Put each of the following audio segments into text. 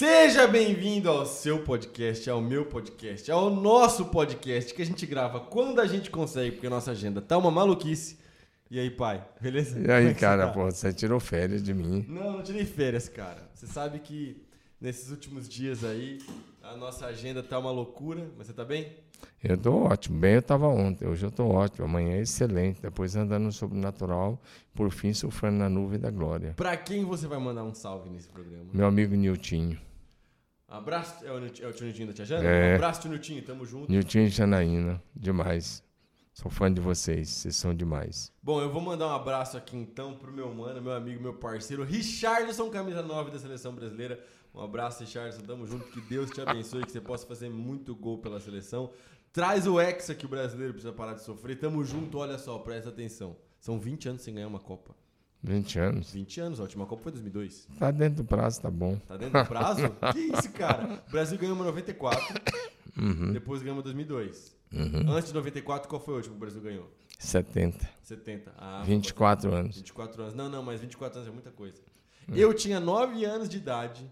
Seja bem-vindo ao seu podcast, ao meu podcast, ao nosso podcast que a gente grava quando a gente consegue, porque a nossa agenda tá uma maluquice. E aí, pai? Beleza? E é aí, que cara, você tá? pô, você tirou férias de mim. Não, não tirei férias, cara. Você sabe que nesses últimos dias aí a nossa agenda tá uma loucura, mas você tá bem? Eu tô ótimo. Bem, eu tava ontem. Hoje eu tô ótimo. Amanhã é excelente. Depois andando no sobrenatural. Por fim, surfando na nuvem da glória. Pra quem você vai mandar um salve nesse programa? Meu amigo Niltinho. Abraço, é o, é o tio Niltinho da Tia Jana? É. Abraço, tio Niltinho, tamo junto. Niltinho e Janaína. Demais. Sou fã de vocês. Vocês são demais. Bom, eu vou mandar um abraço aqui então pro meu mano, meu amigo, meu parceiro, Richardson, camisa 9 da seleção brasileira. Um abraço, Richardson, tamo junto, que Deus te abençoe, que você possa fazer muito gol pela seleção. Traz o Hexa que o brasileiro precisa parar de sofrer. Tamo junto, olha só, presta atenção. São 20 anos sem ganhar uma Copa. 20 anos. 20 anos, a última Copa foi 2002. Tá dentro do prazo, tá bom. Tá dentro do prazo? que isso, cara? O Brasil ganhou uma 94, Uhum. depois ganhou uma 2002. Uhum. Antes de 94, qual foi o último que o Brasil ganhou? 70. 70. Ah, 24 anos. 24 anos. Não, não, mas 24 anos é muita coisa. Eu tinha 9 anos de idade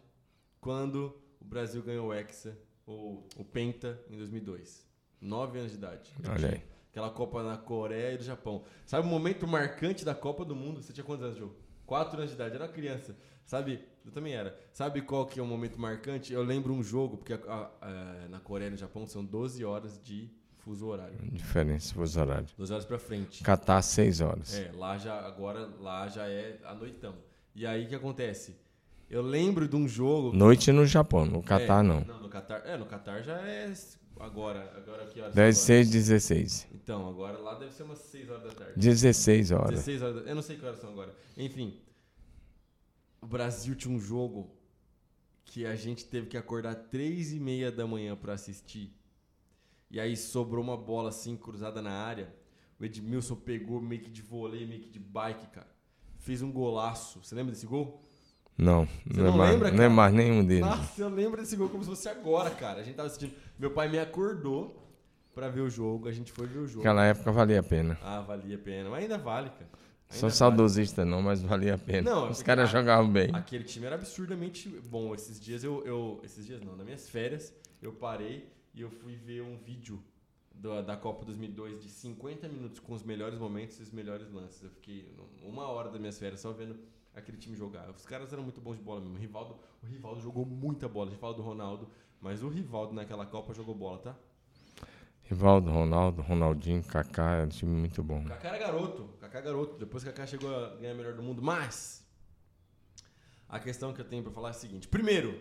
quando o Brasil ganhou o Hexa, ou o Penta, em 2002. 9 anos de idade. Olha aí. Aquela Copa na Coreia e no Japão. Sabe o momento marcante da Copa do Mundo? Você tinha quantos anos, Joe? 4 anos de idade. Era criança. Sabe? Eu também era. Sabe qual que é o momento marcante? Eu lembro um jogo, porque a- a- a- na Coreia e no Japão são 12 horas de fuso horário. Diferença, fuso horário. 12 horas pra frente. Catar 6 horas. É, lá já, agora lá já é a noitão. E aí o que acontece? Eu lembro de um jogo. Noite no Japão, no Catar é, não. Não, no Catar. É, no Catar já é agora. Agora que horas? Deve são ser agora? 16. Então, agora lá deve ser umas 6 horas da tarde. 16 horas. 16 horas. da- Eu não sei que horas são agora. Enfim. O Brasil tinha um jogo que a gente teve que acordar 3 e meia da manhã pra assistir. E aí sobrou uma bola assim cruzada na área. O Edmilson pegou meio que de vôlei, meio que de bike, cara. Fez um golaço. Você lembra desse gol? Não, Você não, é não mais, lembra, não é cara? mais nenhum deles. Nossa, eu lembro desse gol como se fosse agora, cara. A gente tava assistindo. Meu pai me acordou pra ver o jogo. A gente foi ver o jogo. Naquela época valia a pena. Ah, valia a pena. Mas ainda vale, cara. Ainda Sou vale. saudosista não, mas valia a pena. Não, Os porque caras jogavam bem. Aquele time era absurdamente bom. Esses dias eu, eu. Esses dias não, nas minhas férias, eu parei e eu fui ver um vídeo da, da Copa 2002 de 50 minutos com os melhores momentos e os melhores lances. Eu fiquei uma hora das minhas férias só vendo aquele time jogar. Os caras eram muito bons de bola mesmo. O Rivaldo, o Rivaldo jogou muita bola. A gente fala do Ronaldo, mas o Rivaldo naquela Copa jogou bola, tá? Rivaldo, Ronaldo, Ronaldinho, Kaká, era um time muito bom. Kaká era garoto. Kaká é garoto. Depois que Kaká chegou a ganhar melhor do mundo. Mas a questão que eu tenho pra falar é a seguinte. Primeiro,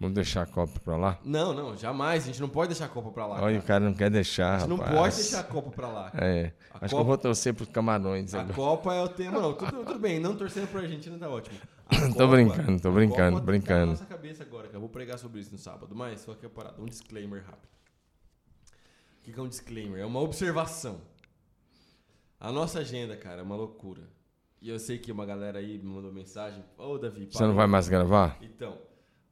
Vamos deixar a Copa pra lá? Não, não, jamais. A gente não pode deixar a Copa pra lá. Olha, o cara. cara não quer a deixar, gente não rapaz. pode deixar a Copa pra lá. É, A acho que Copa- eu vou torcer pros camarões A agora. Copa é o tema. Não, tudo, tudo bem, não torcendo pra Argentina tá ótimo. A Tô Copa- brincando, tô a brincando, Copa Tá brincando. na nossa cabeça agora, cara. Eu vou pregar sobre isso no sábado, mas só que é parada. Um disclaimer rápido. O que que é um disclaimer? É uma observação. A nossa agenda, cara, é uma loucura. E eu sei que uma galera aí me mandou mensagem. Ô, Davi, Você parou. não vai mais gravar? Então,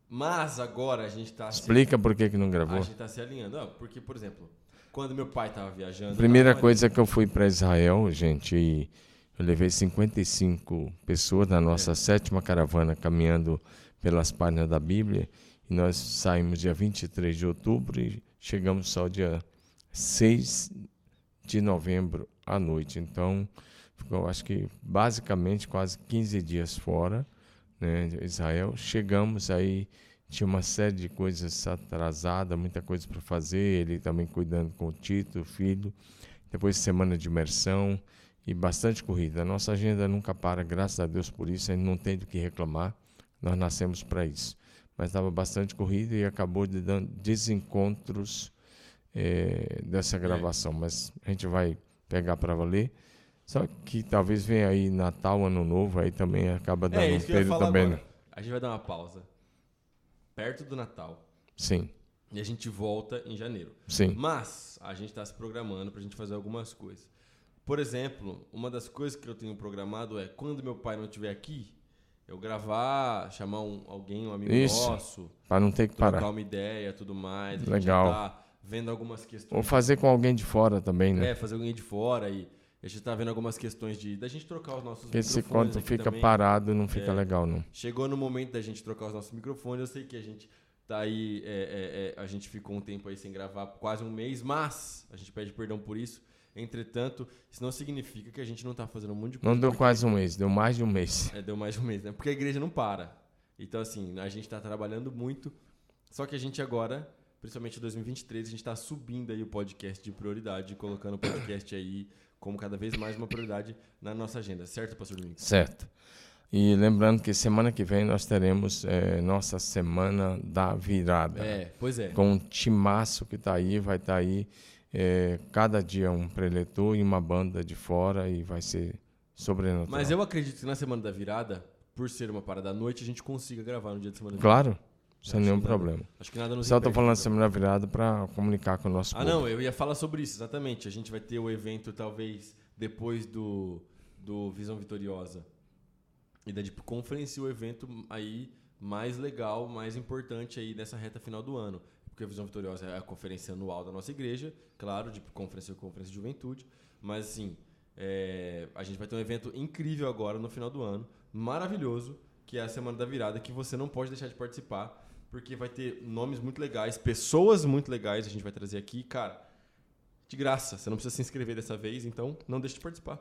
mas agora a gente tá... se- Explica por que, que não A gravou. gente tá se alinhando. Ah, porque, por exemplo, quando meu pai tava viajando... Primeira tava- coisa que eu fui para Israel, gente, e eu levei 55 pessoas na nossa sétima caravana caminhando pelas páginas da Bíblia. E nós saímos dia 23 de outubro e chegamos só dia 6 de novembro à noite. Então, ficou acho que basicamente quase 15 dias fora, né, Israel. Chegamos aí, tinha uma série de coisas atrasadas, muita coisa para fazer, ele também cuidando com o Tito, o filho. Depois semana de imersão e bastante corrida. A nossa agenda nunca para, graças a Deus por isso, a gente não tem do que reclamar. Nós nascemos para isso. Mas estava bastante corrida e acabou de dando desencontros eh, dessa gravação. Mas a gente vai pegar para valer. Só que talvez venha aí Natal, Ano Novo, aí também acaba dando É, um falar também. agora. né? A gente vai dar uma pausa. Perto do Natal. Sim, E a gente volta em janeiro. sim. Mas a gente tá se programando pra gente fazer algumas coisas. Por exemplo, uma das coisas que eu tenho programado é quando meu pai não estiver aqui, eu gravar, chamar um, alguém, um amigo Isso. nosso, Para não ter que trocar parar. uma ideia tudo mais. A gente Legal. tá vendo algumas questões. Ou fazer com alguém de fora também, né? É, fazer alguém de fora e A gente tá vendo algumas questões de da gente trocar os nossos esse microfones conto aqui fica também. parado, não fica É. legal, não. Chegou no momento da gente trocar os nossos microfones. Eu sei que a gente tá aí, é, é, é, a gente ficou um tempo aí sem gravar, quase um mês, mas a gente pede perdão por isso. Entretanto, isso não significa que a gente não tá fazendo um monte de coisa. Não deu quase um mês, deu mais de um mês. É, deu mais de um mês, né? Porque a igreja não para. Então, assim, a gente tá trabalhando muito. Só que a gente agora, principalmente em 2023, a gente tá subindo aí o podcast de prioridade, colocando o podcast aí como cada vez mais uma prioridade na nossa agenda, certo, pastor Domingos? Certo. E lembrando que semana que vem nós teremos eh, nossa semana da virada. É, pois é. Com um timaço que está aí, vai estar aí eh, cada dia um preletor e uma banda de fora e vai ser sobrenatural. Mas eu acredito que na semana da virada, por ser uma parada à noite, a gente consiga gravar no dia de semana da virada. Claro, sem nenhum nada- problema. Acho que nada nos Só estou falando então. semana da virada para comunicar com o nosso Ah, povo. não, eu ia falar sobre isso, exatamente. A gente vai ter o evento, talvez, depois do, do Visão Vitoriosa. E da Deep Conference, o evento aí mais legal, mais importante aí nessa reta final do ano. Porque a Visão Vitoriosa é a conferência anual da nossa igreja, claro, Deep Conference é a conferência de juventude. Mas, assim, é, a gente vai ter um evento incrível agora no final do ano, maravilhoso, que é a Semana da Virada, que você não pode deixar de participar, porque vai ter nomes muito legais, pessoas muito legais a gente vai trazer aqui, cara, de graça. Você não precisa se inscrever dessa vez, então não deixe de participar.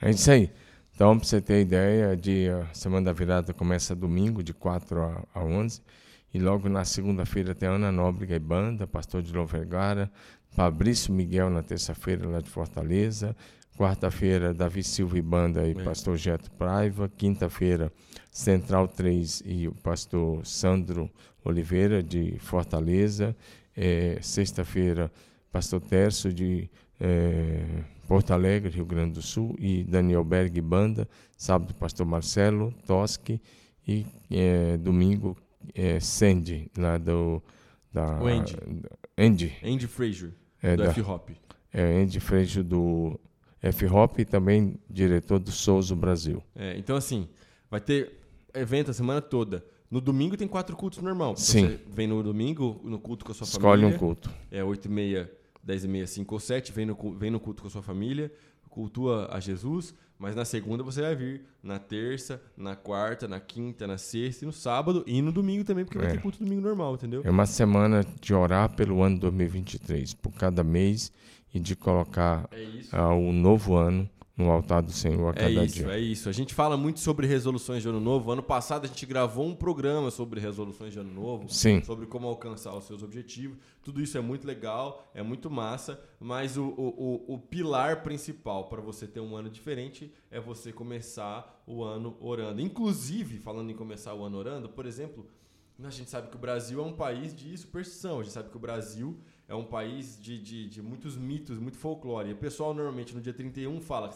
É isso aí. Então, para você ter ideia, de, a Semana da Virada começa domingo, de 4 a, a 11. E logo na segunda-feira tem Ana Nóbrega e Banda, Pastor de Vergara, Fabrício Miguel na terça-feira, lá de Fortaleza. Quarta-feira, Davi Silva e Banda e É. Pastor Geto Praiva. Quinta-feira, Central 3 e o Pastor Sandro Oliveira, de Fortaleza. Eh, Sexta-feira, Pastor Terço, de eh, Porto Alegre, Rio Grande do Sul, e Daniel Berg e Banda. Sábado, Pastor Marcelo Toschi. E eh, domingo, eh, Sandy, lá do. Da, O Andy. Andy. Andy Fraser, É, do da- F-Hop. é, Andy Freixo do F-Hop e também diretor do Souza Brasil. É, então, assim, vai ter evento a semana toda. No domingo tem quatro cultos normal. Então, Sim. Você vem no domingo, no culto com a sua Escolhe família. um culto. É 8 e meia, 10 e meia, 5 ou 7. Vem no, vem no culto com a sua família. Cultua a Jesus. Mas na segunda você vai vir. Na terça, na quarta, na quinta, na sexta e no sábado. E no domingo também, porque vai É. ter culto domingo normal, entendeu? É uma semana de orar pelo ano 2023, por cada mês, e de colocar É ah, o novo ano no altar do Senhor a É cada isso, dia. é isso. A gente fala muito sobre resoluções de ano novo. Ano passado a gente gravou um programa sobre resoluções de ano novo, Sim. sobre como alcançar os seus objetivos. Tudo isso é muito legal, é muito massa, mas o, o, o, o pilar principal para você ter um ano diferente é você começar o ano orando. Inclusive, falando em começar o ano orando, por exemplo, a gente sabe que o Brasil é um país de superstição. A gente sabe que o Brasil é um país de, de, de muitos mitos, muito folclore. E o pessoal normalmente no dia 31 fala: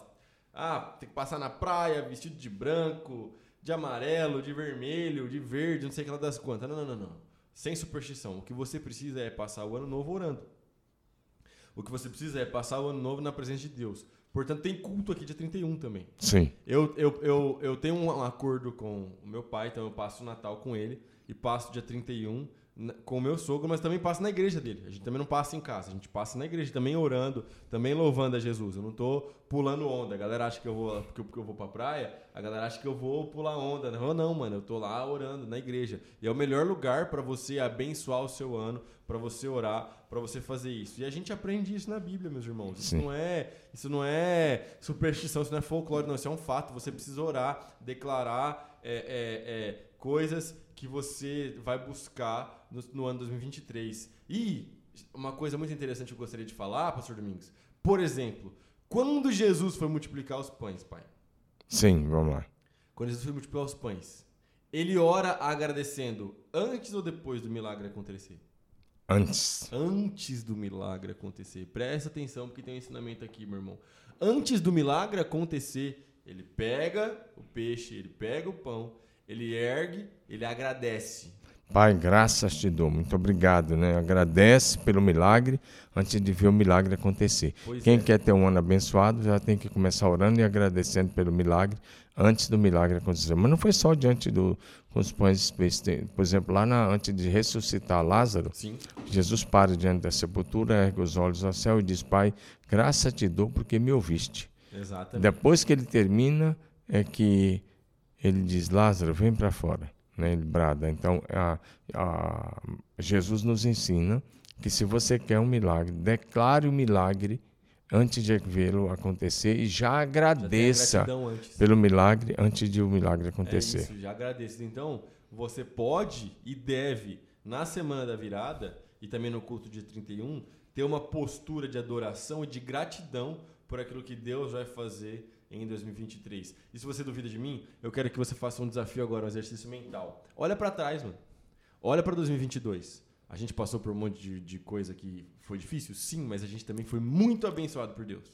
ah, tem que passar na praia vestido de branco, de amarelo, de vermelho, de verde, não sei o que lá das quantas. Não, não, não, não. Sem superstição. O que você precisa é passar o ano novo orando. O que você precisa é passar o ano novo na presença de Deus. Portanto, tem culto aqui dia 31 também. Sim. Eu, eu, eu, eu tenho um acordo com o meu pai, então eu passo o Natal com ele e passo dia 31 na- com o meu sogro, mas também passo na igreja dele. A gente também não passa em casa, a gente passa na igreja, também orando, também louvando a Jesus. Eu não tô pulando onda. A galera acha que eu vou, porque eu, porque eu vou pra praia, a galera acha que eu vou pular onda. Não, não, mano, eu tô lá orando na igreja. E é o melhor lugar para você abençoar o seu ano, para você orar, para você fazer isso. E a gente aprende isso na Bíblia, meus irmãos. Isso Sim. não é, isso não é superstição, isso não é folclore, não, isso é um fato. Você precisa orar, declarar é, é, é, coisas que você vai buscar no, no ano 2023. E uma coisa muito interessante que eu gostaria de falar, Pastor Domingos, por exemplo, quando Jesus foi multiplicar os pães, pai, Sim, vamos lá. quando Jesus foi multiplicar os pães, ele ora agradecendo antes ou depois do milagre acontecer? Antes. Antes do milagre acontecer. Presta atenção porque tem um ensinamento aqui, meu irmão. Antes do milagre acontecer, ele pega o peixe, ele pega o pão, ele ergue, ele agradece. Pai, graças te dou. Muito obrigado, né? Agradece pelo milagre antes de ver o milagre acontecer. Pois Quem é. quer ter um ano abençoado já tem que começar orando e agradecendo pelo milagre antes do milagre acontecer. Mas não foi só diante do com os pães Por exemplo, lá na, antes de ressuscitar Lázaro, Sim. Jesus para diante da sepultura, ergue os olhos ao céu e diz: Pai, graça te dou porque me ouviste. Exatamente. Depois que ele termina, é que ele diz: Lázaro, vem para fora. Né? Brada. Então, a, a, Jesus nos ensina que se você quer um milagre, declare o milagre antes de vê-lo acontecer e já agradeça Já pelo milagre antes de o milagre acontecer. É isso, já agradeço. Então, você pode e deve, na semana da virada e também no culto de 31, ter uma postura de adoração e de gratidão por aquilo que Deus vai fazer em 2023. E se você duvida de mim, eu quero que você faça um desafio agora, um exercício mental. Olha para trás, mano. Olha para 2022. A gente passou por um monte de, de coisa que foi difícil? Sim, mas a gente também foi muito abençoado por Deus.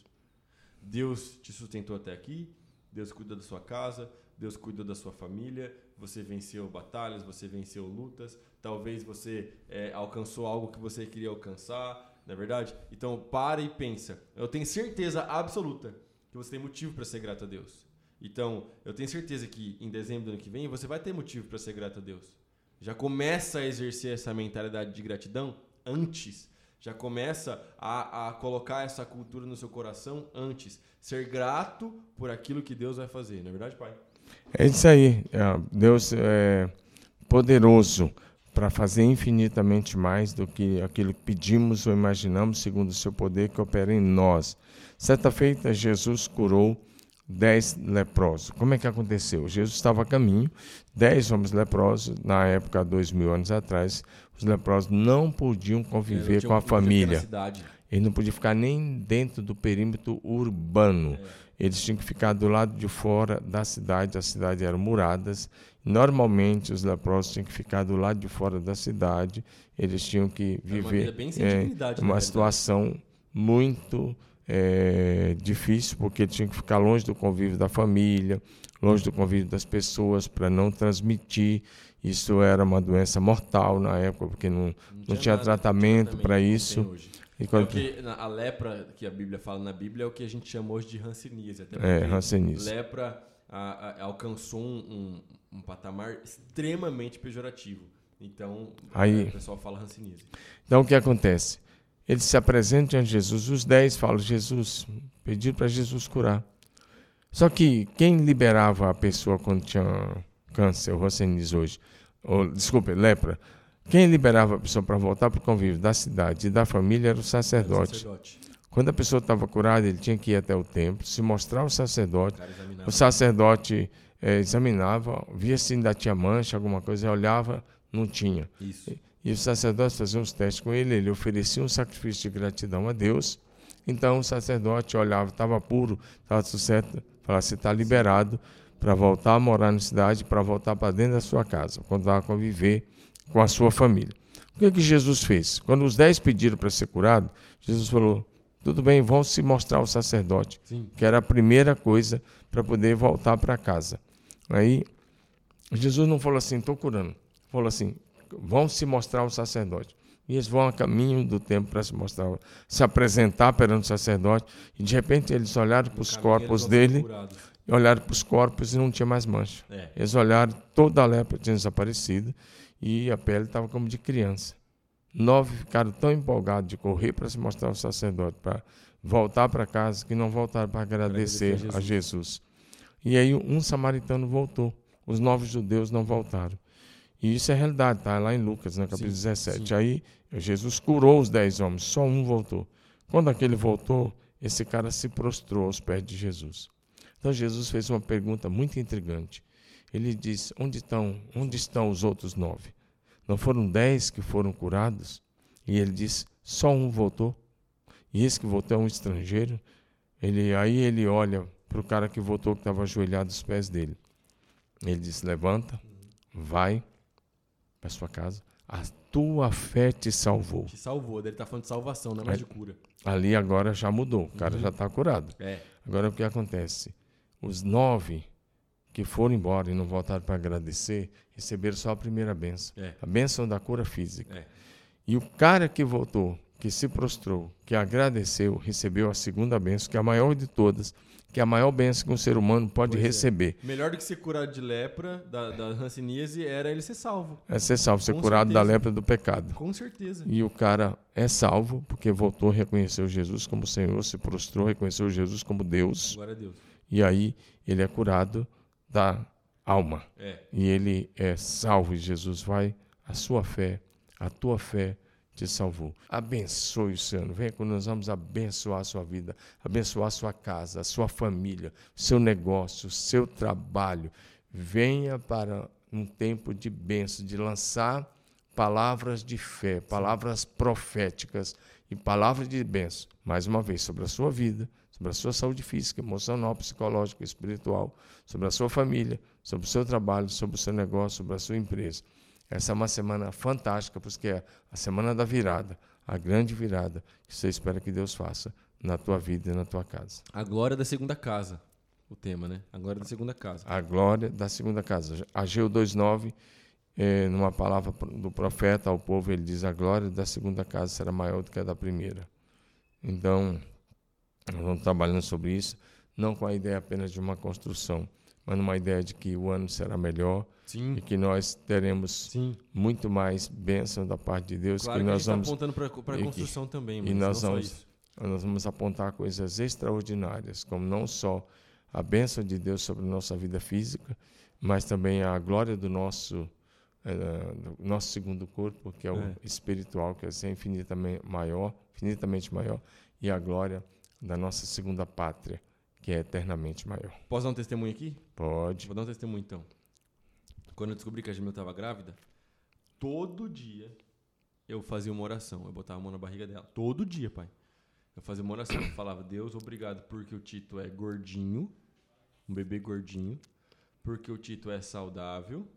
Deus te sustentou até aqui, Deus cuida da sua casa, Deus cuidou da sua família, você venceu batalhas, você venceu lutas, talvez você é, alcançou algo que você queria alcançar, não é verdade? Então para e pensa. Eu tenho certeza absoluta que você tem motivo para ser grato a Deus. Então, eu tenho certeza que em dezembro do ano que vem você vai ter motivo para ser grato a Deus. Já começa a exercer essa mentalidade de gratidão antes. Já começa a, a colocar essa cultura no seu coração antes. Ser grato por aquilo que Deus vai fazer, não é verdade, Pai? É isso aí. É, Deus é poderoso para fazer infinitamente mais do que aquilo que pedimos ou imaginamos, segundo o seu poder que opera em nós. Certa feita, Jesus curou dez leprosos. Como é que aconteceu? Jesus estava a caminho, dez homens leprosos, na época, dois mil anos atrás, os leprosos não podiam conviver não com a família. Eles não podiam ficar nem dentro do perímetro urbano. É. Eles tinham que ficar do lado de fora da cidade, as cidades eram muradas. Normalmente os leprosos tinham que ficar do lado de fora da cidade, eles tinham que viver é, uma situação muito é, difícil, porque eles tinham que ficar longe do convívio da família, longe do convívio das pessoas, para não transmitir. Isso era uma doença mortal na época, porque não, não, não tinha, nada, tratamento para isso. E quando... é que a lepra que a Bíblia fala na Bíblia é o que a gente chama hoje de hanseníase. Até é, hanseníase. Lepra a, a, alcançou um, um, um, patamar extremamente pejorativo. Então, Aí, o pessoal fala hanseníase. Então, o que acontece? Eles se apresentam a Jesus, os dez falam, Jesus, pediram para Jesus curar. Só que quem liberava a pessoa quando tinha câncer, ou hanseníase hoje, ou, desculpe, lepra, quem liberava a pessoa para voltar para o convívio da cidade e da família era o sacerdote. Era o sacerdote. Quando a pessoa estava curada, ele tinha que ir até o templo, se mostrar ao sacerdote. O, o sacerdote é, examinava, via se ainda tinha mancha, alguma coisa, olhava, não tinha. E, e o sacerdote fazia uns testes com ele, ele oferecia um sacrifício de gratidão a Deus. Então o sacerdote olhava, estava puro, estava tudo certo, falava: você está liberado para voltar a morar na cidade, para voltar para dentro da sua casa, continuar a conviver com a sua família. O que, que Jesus fez? Quando os dez pediram para ser curado, Jesus falou: tudo bem, vão se mostrar ao sacerdote, Sim. que era a primeira coisa para poder voltar para casa. Aí Jesus não falou assim, estou curando. Falou assim, vão se mostrar ao sacerdote. E eles vão a caminho do tempo para se mostrar, se apresentar perante o sacerdote. E de repente eles olharam para os corpos dele, olharam para os corpos e não tinha mais mancha. É. Eles olharam, toda a lepra tinha desaparecido e a pele estava como de criança. Nove ficaram tão empolgados de correr para se mostrar ao sacerdote, para voltar para casa, que não voltaram para agradecer, agradecer a, Jesus. a Jesus. E aí um samaritano voltou. Os nove judeus não voltaram. E isso é realidade, está lá em Lucas, no capítulo sim, 17. Sim. Aí Jesus curou os dez homens, só um voltou. Quando aquele voltou, esse cara se prostrou aos pés de Jesus. Então Jesus fez uma pergunta muito intrigante. Ele diz: Onde estão, onde estão os outros nove? Não foram dez que foram curados? E ele diz: Só um voltou. E esse que voltou é um estrangeiro. Ele, aí ele olha para o cara que voltou, que estava ajoelhado aos pés dele. Ele diz: Levanta, vai para sua casa. A tua fé te salvou. Te salvou. Ele está falando de salvação, não é mais de cura. Ali agora já mudou. O cara uhum. já está curado. É. Agora o que acontece? Os nove que foram embora e não voltaram para agradecer, receberam só a primeira benção. É. A benção da cura física. É. E o cara que voltou, que se prostrou, que agradeceu, recebeu a segunda bênção, que é a maior de todas, que é a maior bênção que um ser humano pode Pois é. receber. Melhor do que ser curado de lepra, da, da hanseníase, era ele ser salvo. É ser salvo, ser Com curado da certeza. lepra do pecado. Com certeza. E o cara é salvo porque voltou, reconheceu Jesus como Senhor, se prostrou, reconheceu Jesus como Deus. Glória a Deus. E aí ele é curado da alma. É. E ele é salvo. E Jesus vai, a sua fé, a tua fé te salvou. Abençoe o Senhor. Venha que nós vamos abençoar a sua vida, abençoar a sua casa, a sua família, o seu negócio, o seu trabalho. Venha para um tempo de bênção, de lançar palavras de fé, palavras proféticas e palavras de bênção, mais uma vez, sobre a sua vida, sobre a sua saúde física, emocional, psicológica, espiritual, sobre a sua família, sobre o seu trabalho, sobre o seu negócio, sobre a sua empresa. Essa é uma semana fantástica, porque é a semana da virada, a grande virada que você espera que Deus faça na tua vida e na tua casa. A glória da segunda casa. O tema, né? A glória da segunda casa. A glória da segunda casa. Ageu 2,9, eh, numa palavra do profeta ao povo, ele diz: A glória da segunda casa será maior do que a da primeira. Então, nós vamos trabalhando sobre isso, não com a ideia apenas de uma construção, mas numa ideia de que o ano será melhor Sim. e que nós teremos Sim. muito mais bênção da parte de Deus, Claro que que, a nós gente tá vamos apontando para a e que- construção também, e mas nós não só vamos- isso. nós vamos apontar coisas extraordinárias, como não só a bênção de Deus sobre a nossa vida física, mas também a glória do nosso, do nosso segundo corpo, que é o É. espiritual, que é infinitamente maior, infinitamente maior, e a glória da nossa segunda pátria, que é eternamente maior. Posso dar um testemunho aqui? Pode. Vou dar um testemunho então. Quando eu descobri que a Jamil estava grávida, todo dia eu fazia uma oração. Eu botava a mão na barriga dela. Todo dia, pai. Eu fazia uma oração. Eu falava, Deus, obrigado porque o Tito é gordinho, um bebê gordinho, porque o Tito é saudável,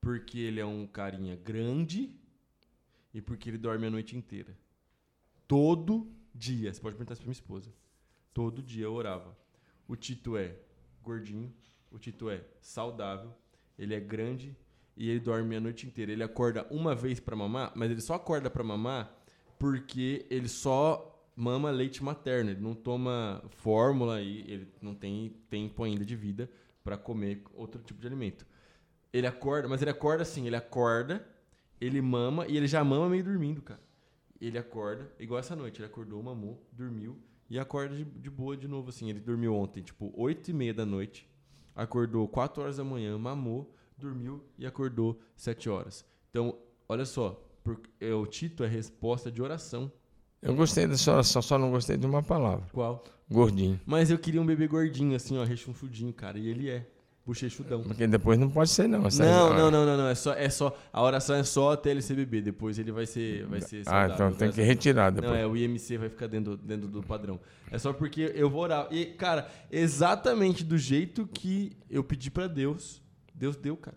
porque ele é um carinha grande e porque ele dorme a noite inteira. Todo dia. Você pode perguntar isso pra minha esposa. Todo dia eu orava. O Tito é gordinho, o Tito é saudável, ele é grande e ele dorme a noite inteira. Ele acorda uma vez pra mamar, mas ele só acorda pra mamar porque ele só mama leite materno. Ele não toma fórmula e ele não tem tempo ainda de vida pra comer outro tipo de alimento. Ele acorda, mas ele acorda assim, ele acorda, ele mama e ele já mama meio dormindo, cara. Ele acorda, igual essa noite, ele acordou, mamou, dormiu e acorda de, de boa de novo, assim. Ele dormiu ontem, tipo, 8 e meia da noite, acordou 4 horas da manhã, mamou, dormiu e acordou 7 horas. Então, olha só, por, é, o Tito é resposta de oração. Eu gostei dessa oração, só não gostei de uma palavra. Qual? Gordinho. Mas eu queria um bebê gordinho, assim, ó, rechonchudinho, cara, e ele é. Bochechudão. Porque depois não pode ser, não. Não, ah, não, não, não, não. É só, é só. A oração é só até ele ser bebê. Depois ele vai ser. Vai ser Ah, saudável, então tem que retirar depois. Não, é, o IMC vai ficar dentro, dentro do padrão. É só porque eu vou orar. E, cara, exatamente do jeito que eu pedi pra Deus, Deus deu, cara.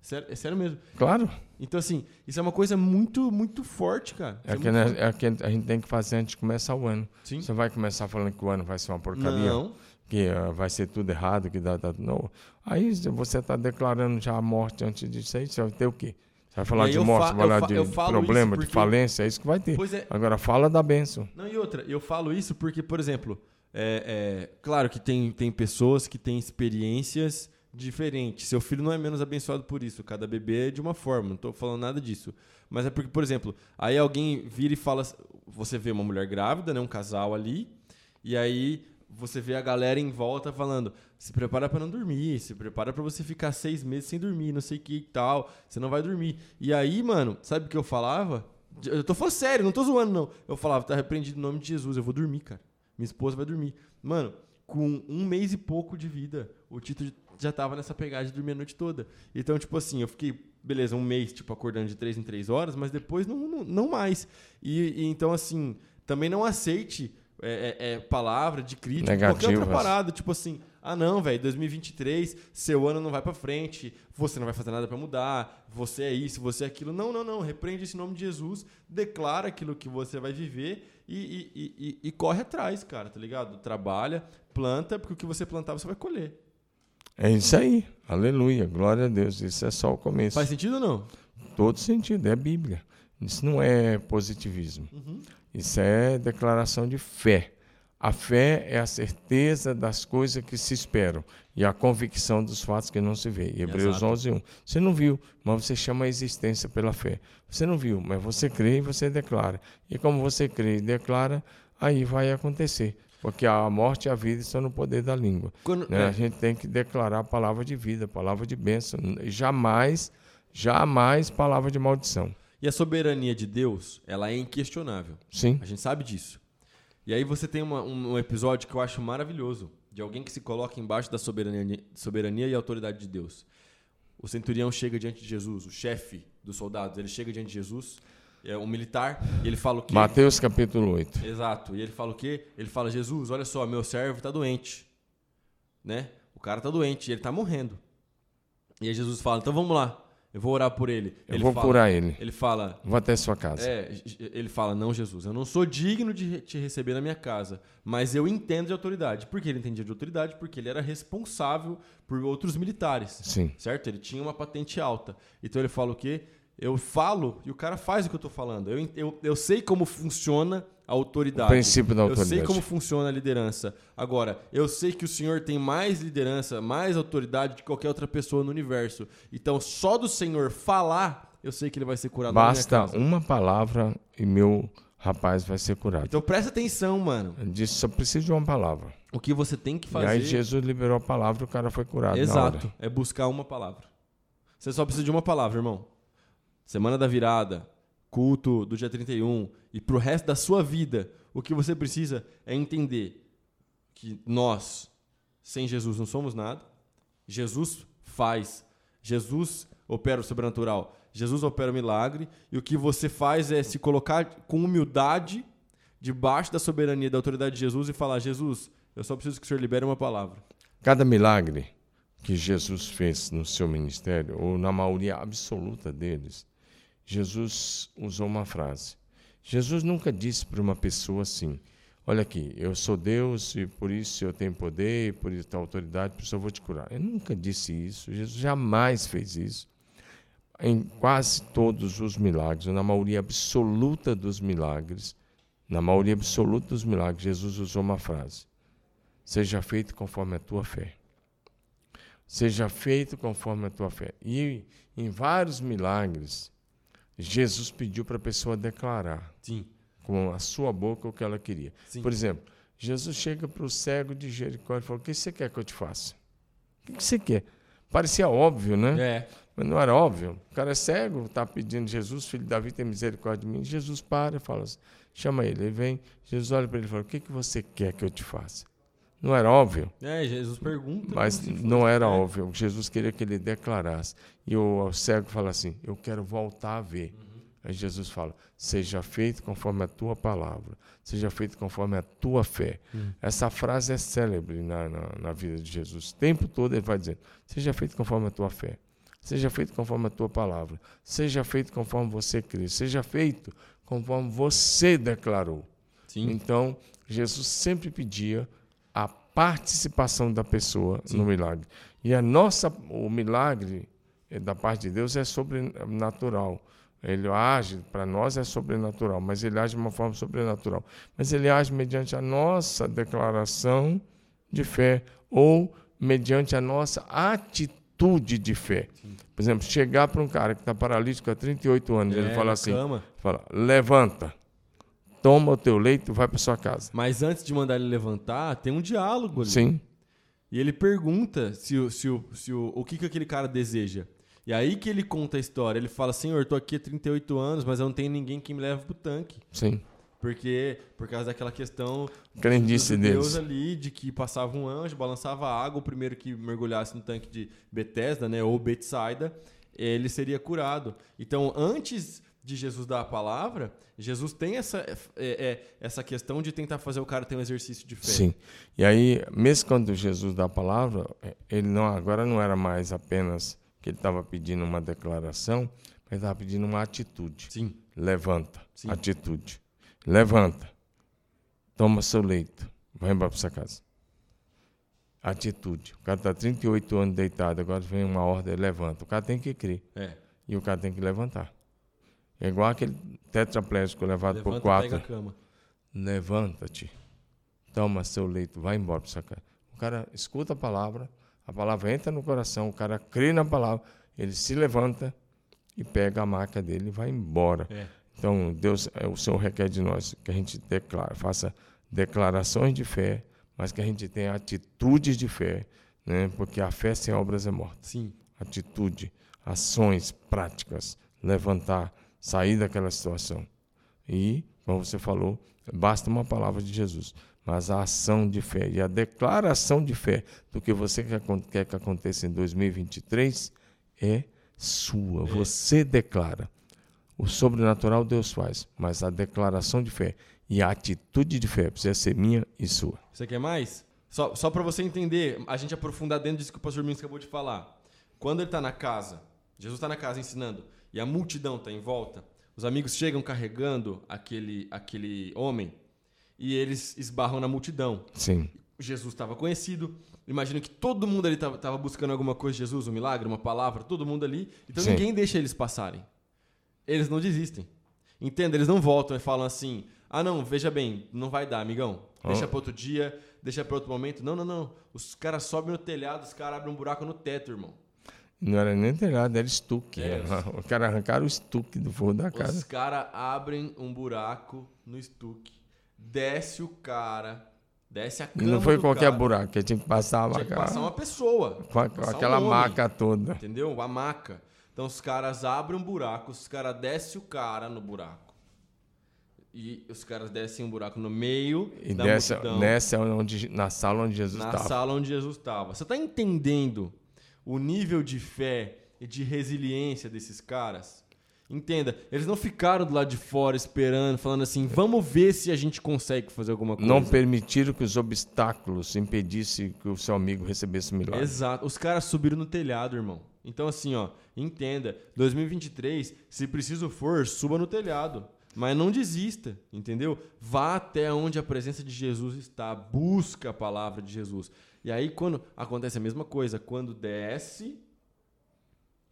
Sério, é sério mesmo. Claro. Então, assim, isso é uma coisa muito, muito forte, cara. Isso É, que, né, forte. é que a gente tem que fazer antes de começar o ano. Sim. Você vai começar falando que o ano vai ser uma porcaria, Não. Que ah, vai ser tudo errado, que dá, dá não. Aí você está declarando já a morte antes disso aí, você vai ter o quê? Você vai falar de morte, vai falar fa- de problema, isso de porque- falência, é isso que vai ter. É. Agora fala da bênção. Não, e outra, eu falo isso porque, por exemplo, é, é, claro que tem, tem pessoas que têm experiências diferentes. Seu filho não é menos abençoado por isso. Cada bebê é de uma forma, não tô falando nada disso. Mas é porque, por exemplo, aí alguém vira e fala. Você vê uma mulher grávida, né, um casal ali, e aí você vê a galera em volta falando: se prepara para não dormir, se prepara para você ficar seis meses sem dormir, não sei o que e tal, você não vai dormir. E aí, mano, sabe o que eu falava? Eu tô falando sério, não tô zoando, não. Eu falava, tá repreendido em nome de Jesus, eu vou dormir, cara. Minha esposa vai dormir. Mano, com um mês e pouco de vida, o Tito já tava nessa pegada de dormir a noite toda. Então, tipo assim, eu fiquei, beleza, um mês, tipo, acordando de três em três horas, mas depois não, não, não mais. E, e então, assim, também não aceite é, é, é, palavra de crítica, qualquer outra Negativas. parada. Tipo assim, ah não, velho, 2023, seu ano não vai pra frente, você não vai fazer nada pra mudar, você é isso, você é aquilo. Não, não, não. Repreende esse nome de Jesus, declara aquilo que você vai viver e, e, e, e- e corre atrás, cara, tá ligado? Trabalha, planta, porque o que você plantar você vai colher. É isso aí. Aleluia. Glória a Deus. Isso é só o começo. Faz sentido ou não? Todo sentido. É Bíblia. Isso não é positivismo. Uhum. Isso é declaração de fé. A fé é a certeza das coisas que se esperam e a convicção dos fatos que não se vê. Hebreus Exato. 11, 1. Você não viu, mas você chama a existência pela fé. Você não viu, mas você crê e você declara. E como você crê e declara, aí vai acontecer. Porque a morte e a vida estão no poder da língua. Quando- né? é. A gente tem que declarar a palavra de vida, a palavra de bênção. Jamais, jamais palavra de maldição. E a soberania de Deus, ela é inquestionável. Sim, A gente sabe disso. E aí você tem uma- um, um episódio que eu acho maravilhoso, de alguém que se coloca embaixo da soberania, soberania e autoridade de Deus. O centurião chega diante de Jesus, o chefe dos soldados, ele chega diante de Jesus, é um militar, e ele fala o quê? Mateus capítulo 8. Exato. E ele fala o quê? Ele fala: Jesus, olha só, meu servo está doente. Né? O cara está doente, ele está morrendo. E aí Jesus fala: então vamos lá, eu vou orar por ele. Eu ele vou fala, curar ele. Ele fala: Vou até sua casa. é, ele fala: Não, Jesus, eu não sou digno de te receber na minha casa, mas eu entendo de autoridade. Por que ele entendia de autoridade? Porque ele era responsável por outros militares. Sim. Certo? Ele tinha uma patente alta. Então ele fala o quê? Eu falo e o cara faz o que eu tô falando. Eu, eu, eu sei como funciona a autoridade. O princípio da Eu sei autoridade. como funciona a liderança. Agora, eu sei que o senhor tem mais liderança, mais autoridade que qualquer outra pessoa no universo. Então, só do senhor falar, eu sei que ele vai ser curado Basta uma palavra e meu rapaz vai ser curado. Então presta atenção, mano. Ele disse, só preciso de uma palavra. O que você tem que E fazer. aí Jesus liberou a palavra e o cara foi curado na hora. Exato. É buscar uma palavra. Você só precisa de uma palavra, irmão. Semana da virada, culto do dia 31 e pro resto da sua vida, o que você precisa é entender que nós, sem Jesus, não somos nada. Jesus faz. Jesus opera o sobrenatural. Jesus opera o milagre. E o que você faz é se colocar com humildade debaixo da soberania da autoridade de Jesus e falar: Jesus, eu só preciso que o Senhor libere uma palavra. Cada milagre que Jesus fez no seu ministério, ou na maioria absoluta deles, Jesus usou uma frase. Jesus nunca disse para uma pessoa assim: Olha aqui, eu sou Deus e por isso eu tenho poder, por isso tenho autoridade, por isso eu vou te curar. Ele nunca disse isso. Jesus jamais fez isso. Em quase todos os milagres, ou na maioria absoluta dos milagres, na maioria absoluta dos milagres, Jesus usou uma frase: Seja feito conforme a tua fé. Seja feito conforme a tua fé. E em vários milagres, Jesus pediu para a pessoa declarar Sim. com a sua boca o que ela queria. Sim. Por exemplo, Jesus chega para o cego de Jericó e fala: O que você quer que eu te faça? O que você quer? Parecia óbvio, né? É. Mas não era óbvio. O cara é cego, está pedindo Jesus, filho de Davi, tem misericórdia de mim. Jesus para e fala assim, chama ele. Ele vem, Jesus olha para ele e fala: O que, que você quer que eu te faça? Não era óbvio, É, Jesus pergunta. mas fosse- não era é. óbvio. Jesus queria que ele declarasse. E o, o cego fala assim: Eu quero voltar a ver. Uhum. Aí Jesus fala: Seja feito conforme a tua palavra, seja feito conforme a tua fé. Uhum. Essa frase é célebre na, na, na vida de Jesus. O tempo todo ele vai dizendo: Seja feito conforme a tua fé. Seja feito conforme a tua palavra. Seja feito conforme você crê. Seja feito conforme você declarou. Sim. Então, Jesus sempre pedia a participação da pessoa no milagre. E a nossa, o milagre eh, da parte de Deus é sobrenatural. Ele age, para nós é sobrenatural, mas ele age de uma forma sobrenatural. Mas ele age mediante a nossa declaração de fé ou mediante a nossa atitude de fé. Por exemplo, chegar para um cara que está paralítico há 38 anos, É, ele fala assim, fala, levanta, toma o teu leito e vai para sua casa. Mas antes de mandar ele levantar, tem um diálogo ali. Sim, E ele pergunta se o, se o, se o, o que, que aquele cara deseja. E aí que ele conta a história. Ele fala, senhor, eu tô aqui há 38 anos, mas eu não tenho ninguém que me leve pro tanque. sim. Porque, por causa daquela questão Crendice judeus deles. ali, de que passava um anjo, balançava a água, o primeiro que mergulhasse no tanque de Bethesda, né, ou Betsaida, ele seria curado. Então, antes de Jesus dar a palavra, Jesus tem essa, é, é, essa questão de tentar fazer o cara ter um exercício de fé. Sim. E aí, mesmo quando Jesus dá a palavra, eh, ele não agora não era mais apenas que ele estava pedindo uma declaração, mas estava pedindo uma atitude. Sim. Levanta. Sim. Atitude. Levanta. Toma seu leito. Vai embora para sua casa. Atitude. O cara está 38 anos deitado, agora vem uma ordem, levanta. O cara tem que crer. É. E o cara tem que levantar. É igual aquele tetraplégico levado Levanta, por quatro. Levanta-te, toma seu leito, vai embora para sua casa. O cara escuta a palavra, a palavra entra no coração, o cara crê na palavra, ele se levanta e pega a maca dele e vai embora. É. Então, Deus, é, o Senhor requer de nós que a gente declara, faça declarações de fé, mas que a gente tenha atitudes de fé, né? porque a fé sem obras é morta. Sim. Atitude, ações práticas, levantar, sair daquela situação. E, como você falou, basta uma palavra de Jesus, mas a ação de fé e a declaração de fé do que você quer, que aconteça em 2023 é sua. Você declara. O sobrenatural Deus faz, mas a declaração de fé e a atitude de fé precisa ser minha e sua. Você quer mais? Só, só para você entender, a gente aprofundar dentro disso que o pastor Minsk acabou de falar. Quando ele está na casa, Jesus está na casa ensinando, e a multidão está em volta, os amigos chegam carregando aquele, aquele homem e eles esbarram na multidão. Sim. Jesus estava conhecido. Imagino que todo mundo ali estava buscando alguma coisa de Jesus, um milagre, uma palavra, todo mundo ali. Então Sim. ninguém deixa eles passarem. Eles não desistem. Entenda? Eles não voltam e falam assim: ah, não, veja bem, não vai dar, amigão. Deixa Oh. para outro dia, deixa para outro momento. Não, não, não. Os caras sobem no telhado, os caras abrem um buraco no teto, irmão. Não era nem telhado, era estuque. É. O cara arrancaram o estuque do forro da Os casa. caras abrem um buraco no estuque. Desce o cara, desce a E cama não foi qualquer cara. buraco, que tinha que passar Tinha que passar uma pessoa. com, a- com um aquela homem. maca toda. Entendeu? A maca. Então os caras abrem um buraco, os caras descem o cara no buraco. E os caras descem um buraco no meio E da nessa, multidão, nessa onde, na sala onde Jesus na estava. sala onde Jesus estava. Você está entendendo o nível de fé e de resiliência desses caras? Entenda, eles não ficaram do lado de fora esperando, falando assim, vamos ver se a gente consegue fazer alguma coisa. Não permitiram que os obstáculos impedissem que o seu amigo recebesse o milagre. Exato. Os caras subiram no telhado, irmão. Então, assim, ó, entenda. 2023, se preciso for, suba no telhado. Mas não desista, entendeu? Vá até onde a presença de Jesus está. Busca a palavra de Jesus. E aí, quando acontece a mesma coisa, quando desce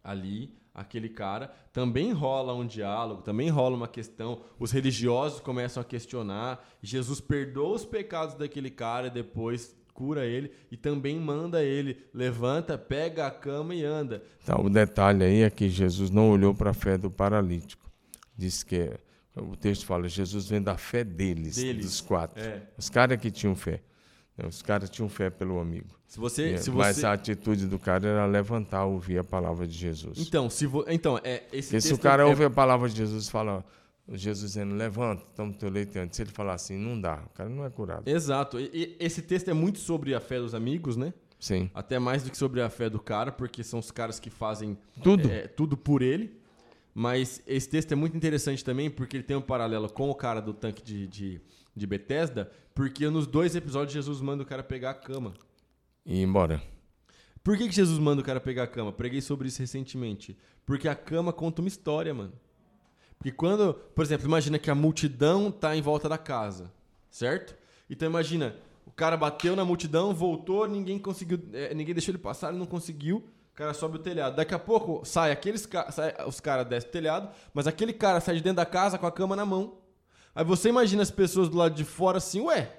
ali aquele cara, também rola um diálogo, também rola uma questão. Os religiosos começam a questionar. Jesus perdoa os pecados daquele cara e depois cura ele e também manda ele levanta, pega a cama e anda. Tá, o detalhe aí é que Jesus não olhou para a fé do paralítico. Diz que o texto fala, Jesus vem da fé deles, Deles. dos quatro. É. Os caras que tinham fé. né, Os caras tinham fé pelo amigo. Se você, É, se Mas você a atitude do cara era levantar, ouvir a palavra de Jesus. Então, se vo... então é esse Porque se o texto cara é... ouve a palavra de Jesus e fala, Jesus dizendo, levanta, toma teu leite antes. Se ele falar assim, não dá, o cara não é curado. Exato. E, e esse texto é muito sobre a fé dos amigos, né? Sim. Até mais do que sobre a fé do cara, porque são os caras que fazem Tudo. é, tudo por ele. Mas esse texto é muito interessante também, porque ele tem um paralelo com o cara do tanque de, de, de Bethesda, porque nos dois episódios Jesus manda o cara pegar a cama. E ir embora. Por que, que Jesus manda o cara pegar a cama? Preguei sobre isso recentemente. Porque a cama conta uma história, mano. Porque quando, por exemplo, imagina que a multidão tá em volta da casa, certo? Então imagina, o cara bateu na multidão, voltou, ninguém conseguiu, é, ninguém deixou ele passar, ele não conseguiu. Cara sobe o telhado. Daqui a pouco sai aqueles ca- sai, os caras descem o telhado, mas aquele cara sai de dentro da casa com a cama na mão. Aí você imagina as pessoas do lado de fora assim, ué,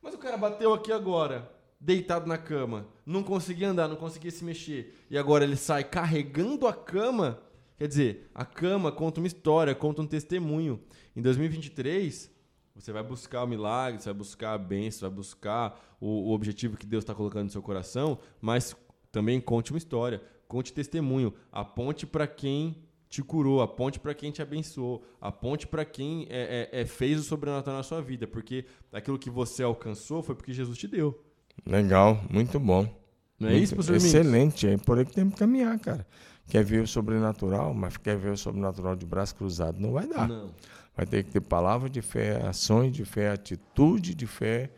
mas o cara bateu aqui agora, deitado na cama, não conseguia andar, não conseguia se mexer, e agora ele sai carregando a cama. Quer dizer, a cama conta uma história, conta um testemunho. Em 2023, você vai buscar o milagre, você vai buscar a bênção, vai buscar o, o objetivo que Deus está colocando no seu coração, mas também conte uma história, conte testemunho, aponte para quem te curou, aponte para quem te abençoou, aponte para quem é, é- é, fez o sobrenatural na sua vida, porque aquilo que você alcançou foi porque Jesus te deu. Legal, muito bom. Não é Muito- isso, Minks? Excelente, é por aí que tem que caminhar, cara. Quer ver o sobrenatural, mas quer ver o sobrenatural de braço cruzado, não vai dar. Não. Vai ter que ter palavra de fé, ações de fé, atitude de fé,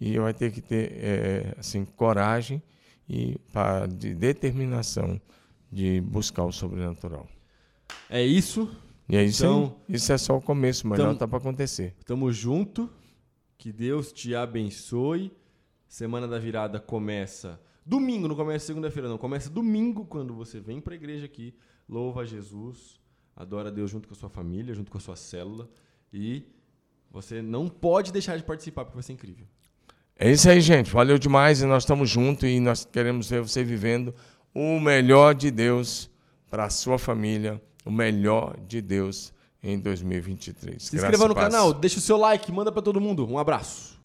e vai ter que ter eh, assim coragem e pa- de determinação de buscar o sobrenatural. É isso. E é isso Então. Isso é só o começo, mas não tá para acontecer. Tamo junto. Que Deus te abençoe. Semana da virada começa domingo, não começa segunda-feira, não. Começa domingo quando você vem pra igreja aqui, louva a Jesus, adora a Deus junto com a sua família, junto com a sua célula. E você não pode deixar de participar, porque vai ser incrível. É isso aí, gente. Valeu demais e nós estamos juntos e nós queremos ver você vivendo o melhor de Deus para a sua família, o melhor de Deus em 2023. Se inscreva no canal, deixa o seu like, manda para todo mundo. Um abraço.